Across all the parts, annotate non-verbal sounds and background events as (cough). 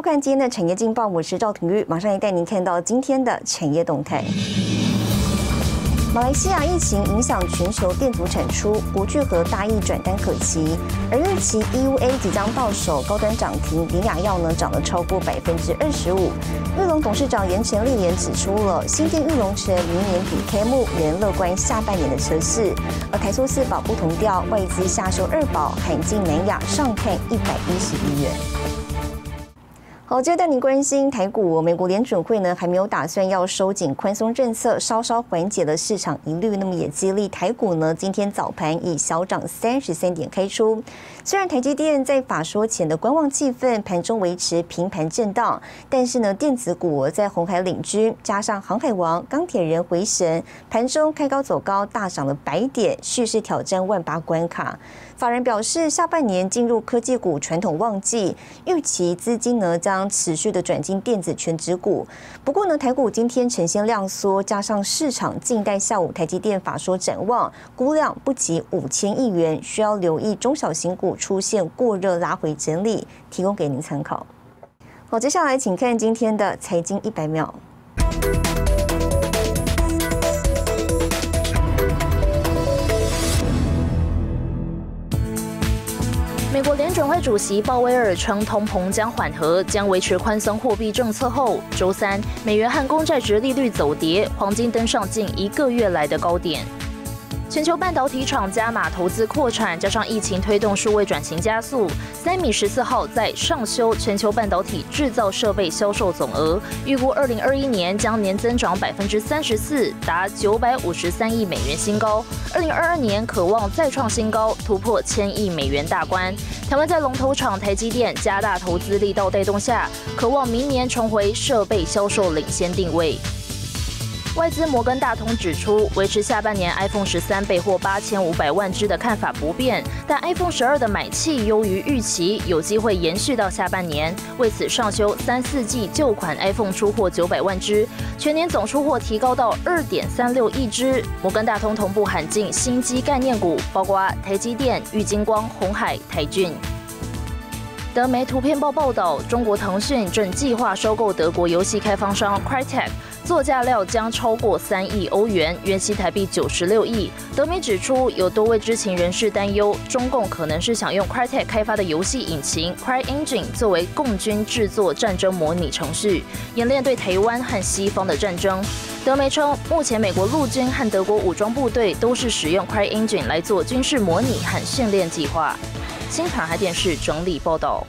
收看今天的产业劲报，我是赵廷玉，马上来带您看到今天的产业动态。马来西亚疫情影响全球电阻产出，不聚合大益转单可期。而预期 EUA 即将到手，高端涨停，林雅药呢涨了超过百分之二十五。玉龙董事长严成立也指出了，新店玉龙城明年底开幕，仍乐观下半年的车市。而台塑四宝不同调，外资下修二宝，海进南亚上看一百一十亿元。好，接着带您关心台股，美国联准会呢还没有打算要收紧宽松政策，稍稍缓解了市场疑虑，那么也激励台股呢今天早盘以小涨三十三点开出。虽然台积电在法说前的观望气氛，盘中维持平盘震荡，但是呢电子股在红海领军，加上航海王、钢铁人回神，盘中开高走高，大涨了百点，蓄势挑战万八关卡。法人表示，下半年进入科技股传统旺季，预期资金呢将持续的转进电子全指股。不过呢，台股今天呈现量缩，加上市场静待下午台积电法说展望，估量不及五千亿元，需要留意中小型股出现过热拉回整理，提供给您参考。好，接下来请看今天的财经一百秒。美国联准会主席鲍威尔称，通膨将缓和，将维持宽松货币政策后，周三美元和公债值利率走跌，黄金登上近一个月来的高点。全球半导体厂加码投资扩产，加上疫情推动数位转型加速。三米十四号在上修全球半导体制造设备销售总额，预估二零二一年将年增长百分之三十四，达九百五十三亿美元新高。二零二二年渴望再创新高，突破千亿美元大关。台湾在龙头厂台积电加大投资力道带动下，渴望明年重回设备销售领先定位。外资摩根大通指出，维持下半年 iPhone 十三备货八千五百万只的看法不变，但 iPhone 十二的买气优于预期，有机会延续到下半年。为此上修三四季旧款 iPhone 出货九百万只，全年总出货提高到二点三六亿只。摩根大通同步喊进新机概念股，包括台积电、玉金光、红海、台骏。德媒图片报报道，中国腾讯正计划收购德国游戏开发商 Crytek。作价料将超过三亿欧元，约新台币九十六亿。德媒指出，有多位知情人士担忧，中共可能是想用 Crytek 开发的游戏引擎 CryEngine 作为共军制作战争模拟程序，演练对台湾和西方的战争。德媒称，目前美国陆军和德国武装部队都是使用 CryEngine 来做军事模拟和训练计划。新唐海电视整理报道。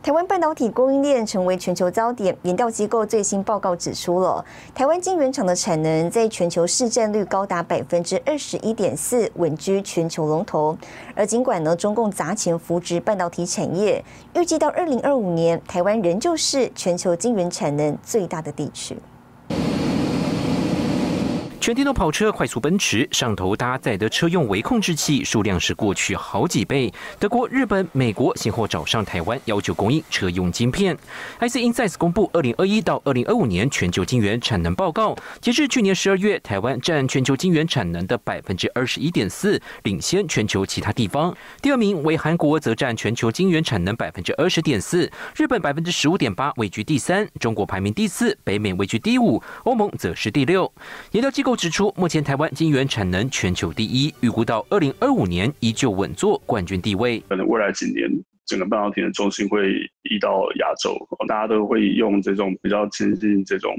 台湾半导体供应链成为全球焦点。研调机构最新报告指出了，台湾晶圆厂的产能在全球市占率高达百分之二十一点四，稳居全球龙头。而尽管呢，中共砸钱扶植半导体产业，预计到二零二五年，台湾仍旧是全球晶圆产能最大的地区。全电动跑车快速奔驰，上头搭载的车用微控制器数量是过去好几倍。德国、日本、美国先后找上台湾，要求供应车用晶片。IC Insights 公布二零二一到二零二五年全球晶圆产能报告，截至去年十二月，台湾占全球晶圆产能的百分之二十一点四，领先全球其他地方。第二名为韩国，则占全球晶圆产能百分之二十点四，日本百分之十五点八，位居第三。中国排名第四，北美位居第五，欧盟则是第六。研究机构指出，目前台湾晶圆产能全球第一，预估到二零二五年依旧稳坐冠军地位。可能未来几年，整个半导体的重心会移到亚洲，大家都会用这种比较接近这种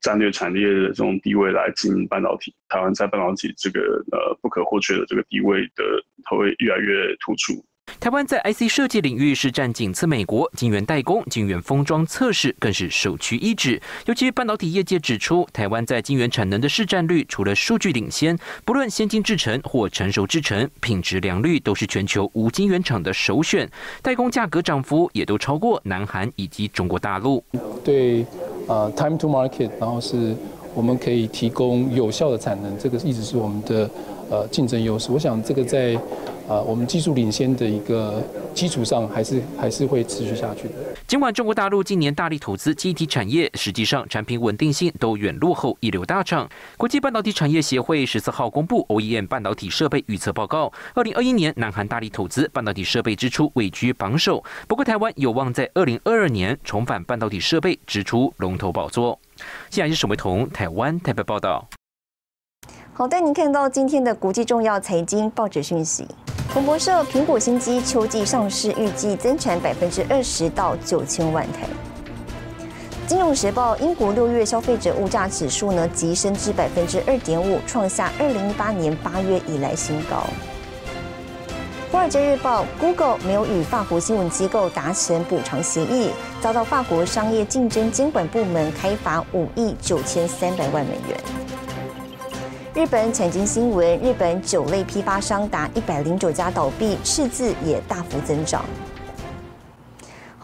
战略产业的这种地位来经营半导体。台湾在半导体这个呃不可或缺的这个地位的，它会越来越突出。台湾在 IC 设计领域是占仅次美国，晶圆代工、晶圆封装测试更是首屈一指。尤其半导体业界指出，台湾在晶圆产能的市占率，除了数据领先，不论先进制程或成熟制程，品质良率都是全球无晶圆厂的首选。代工价格涨幅也都超过南韩以及中国大陆。对，呃，time to market，然后是我们可以提供有效的产能，这个一直是我们的呃竞争优势。我想这个在呃，我们技术领先的一个基础上，还是还是会持续下去的。尽管中国大陆近年大力投资机体产业，实际上产品稳定性都远落后一流大厂。国际半导体产业协会十四号公布 OEM 半导体设备预测报告，二零二一年南韩大力投资半导体设备支出位居榜首，不过台湾有望在二零二二年重返半导体设备支出龙头宝座。现在是沈维彤台湾台北报道。好，带您看到今天的国际重要财经报纸讯息。彭博社：苹果新机秋季上市，预计增产百分之二十到九千万台。金融时报：英国六月消费者物价指数呢急升至百分之二点五，创下二零一八年八月以来新高。华尔街日报：Google 没有与法国新闻机构达成补偿协议，遭到法国商业竞争监管部门开罚五亿九千三百万美元。日本产经新闻：日本酒类批发商达一百零九家倒闭，赤字也大幅增长。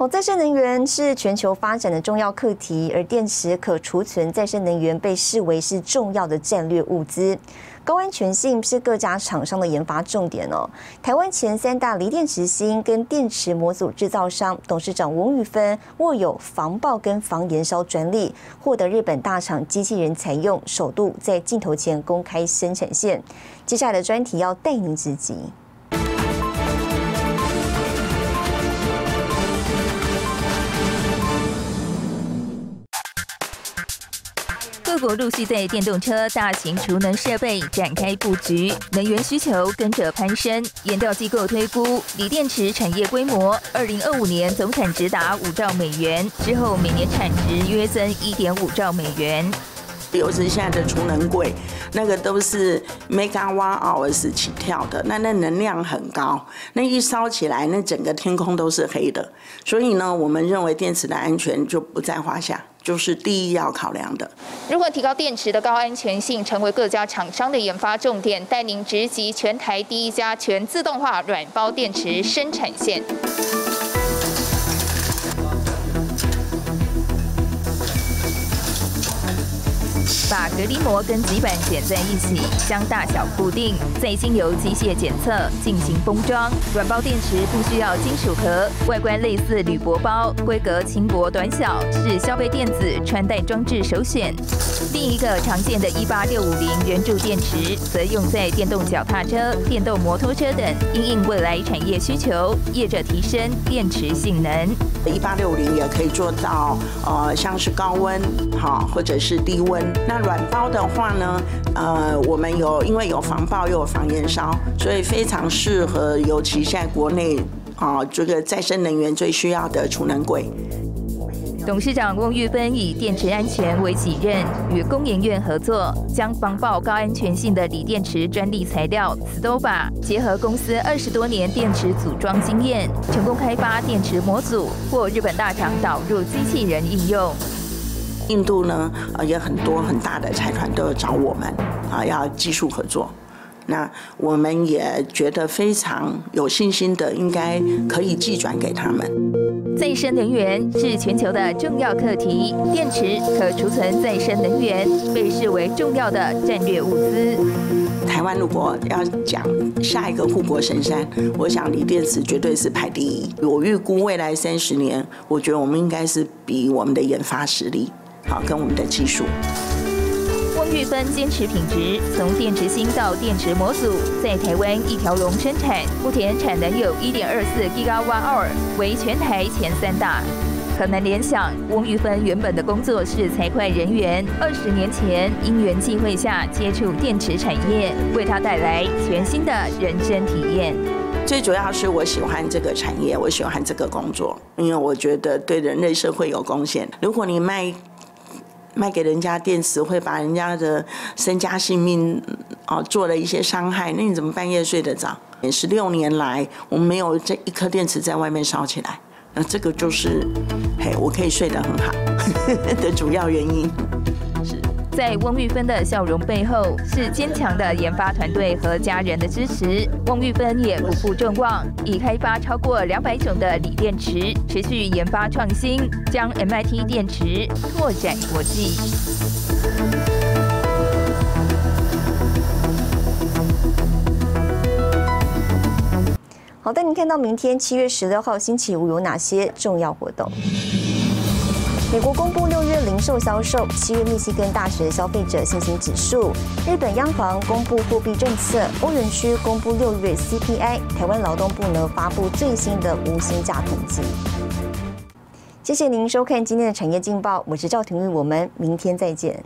再生能源是全球发展的重要课题，而电池可储存再生能源被视为是重要的战略物资。高安全性是各家厂商的研发重点哦。台湾前三大锂电池芯跟电池模组制造商董事长翁玉芬握有防爆跟防燃烧专利，获得日本大厂机器人采用，首度在镜头前公开生产线。接下来的专题要带您直击。国陆续在电动车、大型储能设备展开布局，能源需求跟着攀升。研调机构推估，锂电池产业规模，二零二五年总产值达五兆美元，之后每年产值约增一点五兆美元。尤其现在的储能柜，那个都是 megawatt hours 起跳的，那那能量很高，那一烧起来，那整个天空都是黑的。所以呢，我们认为电池的安全就不在话下。就是第一要考量的。如何提高电池的高安全性，成为各家厂商的研发重点。带您直击全台第一家全自动化软包电池生产线。把隔离膜跟极板剪在一起，将大小固定，再经由机械检测进行封装。软包电池不需要金属壳，外观类似铝箔包，规格轻薄短小，是消费电子穿戴装置首选。另一个常见的18650圆柱电池，则用在电动脚踏车、电动摩托车等，因应未来产业需求，业者提升电池性能。18650也可以做到，呃，像是高温，好，或者是低温。那软包的话呢，呃，我们有因为有防爆又有防燃烧，所以非常适合，尤其在国内啊，这个再生能源最需要的储能柜。董事长翁玉芬以电池安全为己任，与工研院合作，将防爆高安全性的锂电池专利材料 Stoba 结合公司二十多年电池组装经验，成功开发电池模组，或日本大厂导入机器人应用。印度呢，呃，也很多很大的财团都找我们，啊，要技术合作。那我们也觉得非常有信心的，应该可以寄转给他们。再生能源是全球的重要课题，电池可储存再生能源被视为重要的战略物资。台湾如果要讲下一个护国神山，我想锂电池绝对是排第一。我预估未来三十年，我觉得我们应该是比我们的研发实力。好，跟我们的技术。翁玉芬坚持品质，从电池芯到电池模组，在台湾一条龙生产，目前产能有一点二四 Gigawatt，为全台前三大。可能联想，翁玉芬原本的工作是财会人员，二十年前因缘际会下接触电池产业，为他带来全新的人生体验。最主要是我喜欢这个产业，我喜欢这个工作，因为我觉得对人类社会有贡献。如果你卖。卖给人家电池会把人家的身家性命哦做了一些伤害，那你怎么半夜睡得着？十六年来，我们没有这一颗电池在外面烧起来，那这个就是嘿，我可以睡得很好 (laughs) 的主要原因。在翁玉芬的笑容背后，是坚强的研发团队和家人的支持。翁玉芬也不负众望，已开发超过两百种的锂电池，持续研发创新，将 MIT 电池拓展国际。好，带您看到明天七月十六号星期五有哪些重要活动。美国公布六月零售销售，七月密西根大学消费者信心指数，日本央行公布货币政策，欧元区公布六月 CPI，台湾劳动部呢发布最新的无薪假统计。谢谢您收看今天的产业劲报，我是赵廷玉，我们明天再见。